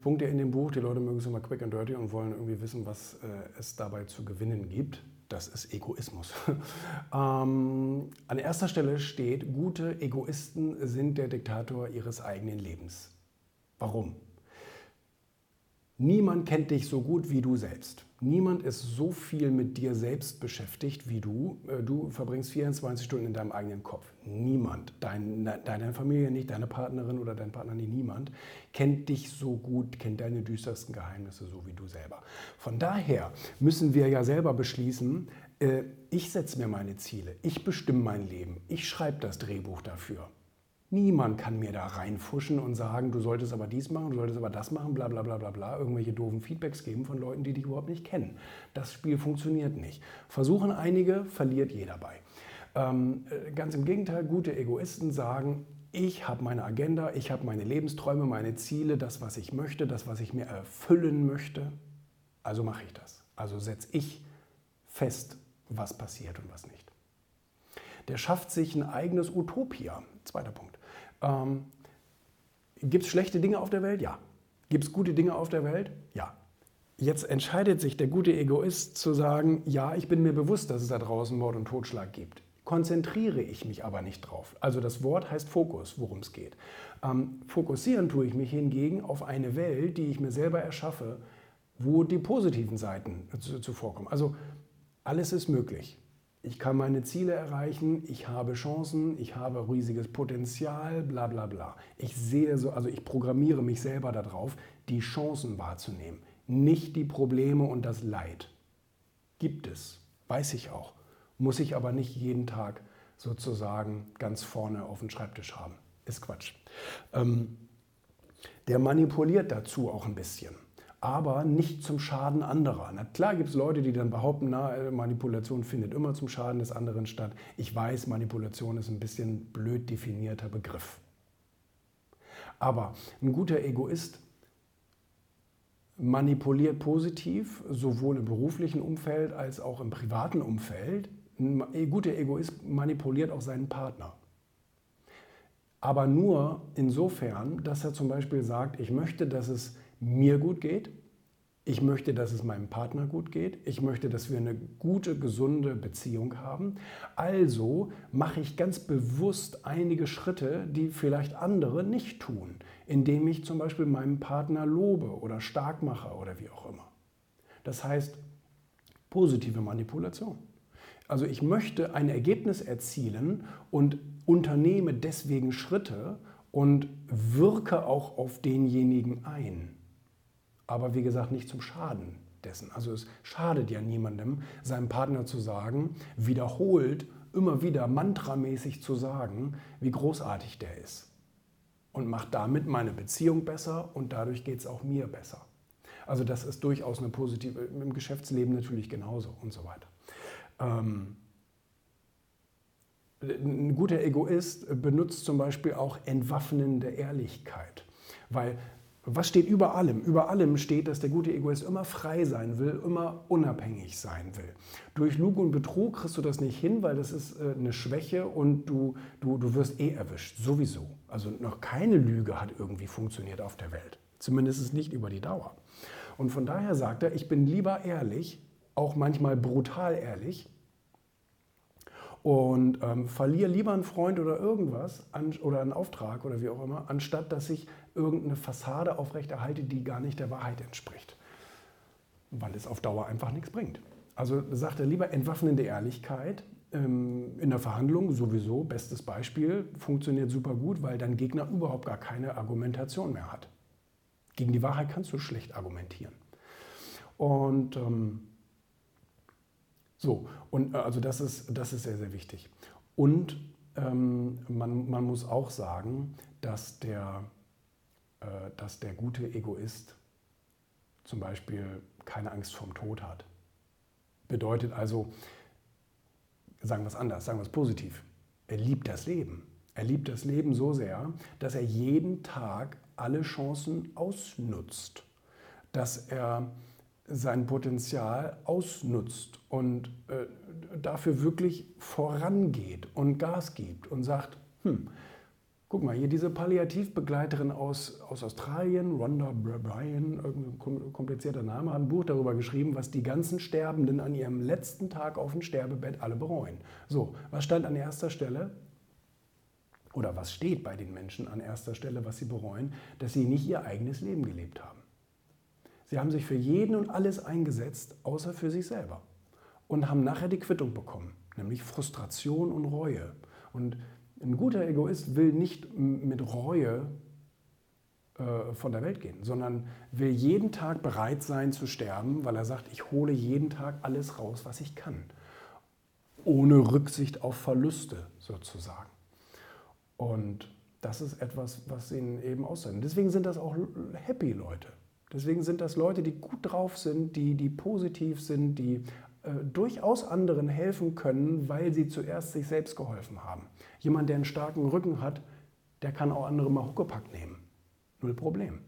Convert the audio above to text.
Punkte in dem Buch, die Leute mögen es immer quick and dirty und wollen irgendwie wissen, was äh, es dabei zu gewinnen gibt. Das ist Egoismus. ähm, an erster Stelle steht, gute Egoisten sind der Diktator ihres eigenen Lebens. Warum? Niemand kennt dich so gut wie du selbst. Niemand ist so viel mit dir selbst beschäftigt wie du. Äh, du verbringst 24 Stunden in deinem eigenen Kopf. Niemand, dein, deine Familie nicht, deine Partnerin oder dein Partner nicht, niemand kennt dich so gut, kennt deine düstersten Geheimnisse so wie du selber. Von daher müssen wir ja selber beschließen, äh, ich setze mir meine Ziele, ich bestimme mein Leben, ich schreibe das Drehbuch dafür. Niemand kann mir da reinfuschen und sagen, du solltest aber dies machen, du solltest aber das machen, bla bla bla bla bla, irgendwelche doofen Feedbacks geben von Leuten, die dich überhaupt nicht kennen. Das Spiel funktioniert nicht. Versuchen einige, verliert jeder bei. Ähm, äh, ganz im Gegenteil, gute Egoisten sagen, ich habe meine Agenda, ich habe meine Lebensträume, meine Ziele, das, was ich möchte, das, was ich mir erfüllen möchte. Also mache ich das. Also setze ich fest, was passiert und was nicht. Der schafft sich ein eigenes Utopia. Zweiter Punkt. Ähm, Gibt es schlechte Dinge auf der Welt? Ja. Gibt es gute Dinge auf der Welt? Ja. Jetzt entscheidet sich der gute Egoist zu sagen, ja, ich bin mir bewusst, dass es da draußen Mord und Totschlag gibt. Konzentriere ich mich aber nicht drauf. Also das Wort heißt Fokus, worum es geht. Ähm, fokussieren tue ich mich hingegen auf eine Welt, die ich mir selber erschaffe, wo die positiven Seiten zuvorkommen. Also alles ist möglich. Ich kann meine Ziele erreichen, ich habe Chancen, ich habe riesiges Potenzial, bla bla bla. Ich sehe so, also ich programmiere mich selber darauf, die Chancen wahrzunehmen, nicht die Probleme und das Leid. Gibt es, weiß ich auch, muss ich aber nicht jeden Tag sozusagen ganz vorne auf dem Schreibtisch haben. Ist Quatsch. Ähm, der manipuliert dazu auch ein bisschen aber nicht zum Schaden anderer. Na klar gibt es Leute, die dann behaupten, na, äh, Manipulation findet immer zum Schaden des anderen statt. Ich weiß, Manipulation ist ein bisschen blöd definierter Begriff. Aber ein guter Egoist manipuliert positiv, sowohl im beruflichen Umfeld als auch im privaten Umfeld. Ein guter Egoist manipuliert auch seinen Partner. Aber nur insofern, dass er zum Beispiel sagt, ich möchte, dass es mir gut geht. Ich möchte, dass es meinem Partner gut geht. Ich möchte, dass wir eine gute, gesunde Beziehung haben. Also mache ich ganz bewusst einige Schritte, die vielleicht andere nicht tun, indem ich zum Beispiel meinen Partner lobe oder stark mache oder wie auch immer. Das heißt, positive Manipulation. Also ich möchte ein Ergebnis erzielen und unternehme deswegen Schritte und wirke auch auf denjenigen ein aber wie gesagt nicht zum Schaden dessen. Also es schadet ja niemandem, seinem Partner zu sagen, wiederholt, immer wieder mantramäßig zu sagen, wie großartig der ist. Und macht damit meine Beziehung besser und dadurch geht es auch mir besser. Also das ist durchaus eine positive, im Geschäftsleben natürlich genauso und so weiter. Ähm, ein guter Egoist benutzt zum Beispiel auch entwaffnende Ehrlichkeit. Weil was steht über allem? Über allem steht, dass der gute Egoist immer frei sein will, immer unabhängig sein will. Durch Lug und Betrug kriegst du das nicht hin, weil das ist äh, eine Schwäche und du, du, du wirst eh erwischt, sowieso. Also noch keine Lüge hat irgendwie funktioniert auf der Welt. Zumindest nicht über die Dauer. Und von daher sagt er, ich bin lieber ehrlich, auch manchmal brutal ehrlich, und ähm, verliere lieber einen Freund oder irgendwas an, oder einen Auftrag oder wie auch immer, anstatt dass ich irgendeine Fassade aufrechterhalte, die gar nicht der Wahrheit entspricht, weil es auf Dauer einfach nichts bringt. Also sagt er lieber entwaffnende Ehrlichkeit ähm, in der Verhandlung sowieso, bestes Beispiel, funktioniert super gut, weil dein Gegner überhaupt gar keine Argumentation mehr hat. Gegen die Wahrheit kannst du schlecht argumentieren. Und ähm, so, und äh, also das ist, das ist sehr, sehr wichtig. Und ähm, man, man muss auch sagen, dass der, äh, dass der gute Egoist zum Beispiel keine Angst vorm Tod hat. Bedeutet also, sagen wir es anders, sagen wir es positiv, er liebt das Leben. Er liebt das Leben so sehr, dass er jeden Tag alle Chancen ausnutzt, dass er sein Potenzial ausnutzt und äh, dafür wirklich vorangeht und Gas gibt und sagt, hm, Guck mal, hier diese Palliativbegleiterin aus, aus Australien, Rhonda Bryan, irgendein komplizierter Name, hat ein Buch darüber geschrieben, was die ganzen Sterbenden an ihrem letzten Tag auf dem Sterbebett alle bereuen. So, was stand an erster Stelle? Oder was steht bei den Menschen an erster Stelle, was sie bereuen? Dass sie nicht ihr eigenes Leben gelebt haben. Sie haben sich für jeden und alles eingesetzt, außer für sich selber. Und haben nachher die Quittung bekommen, nämlich Frustration und Reue. Und ein guter Egoist will nicht mit Reue äh, von der Welt gehen, sondern will jeden Tag bereit sein zu sterben, weil er sagt, ich hole jeden Tag alles raus, was ich kann. Ohne Rücksicht auf Verluste sozusagen. Und das ist etwas, was ihnen eben auszeichnet. Deswegen sind das auch happy Leute. Deswegen sind das Leute, die gut drauf sind, die, die positiv sind, die äh, durchaus anderen helfen können, weil sie zuerst sich selbst geholfen haben. Jemand, der einen starken Rücken hat, der kann auch andere mal Huckepack nehmen. Null Problem.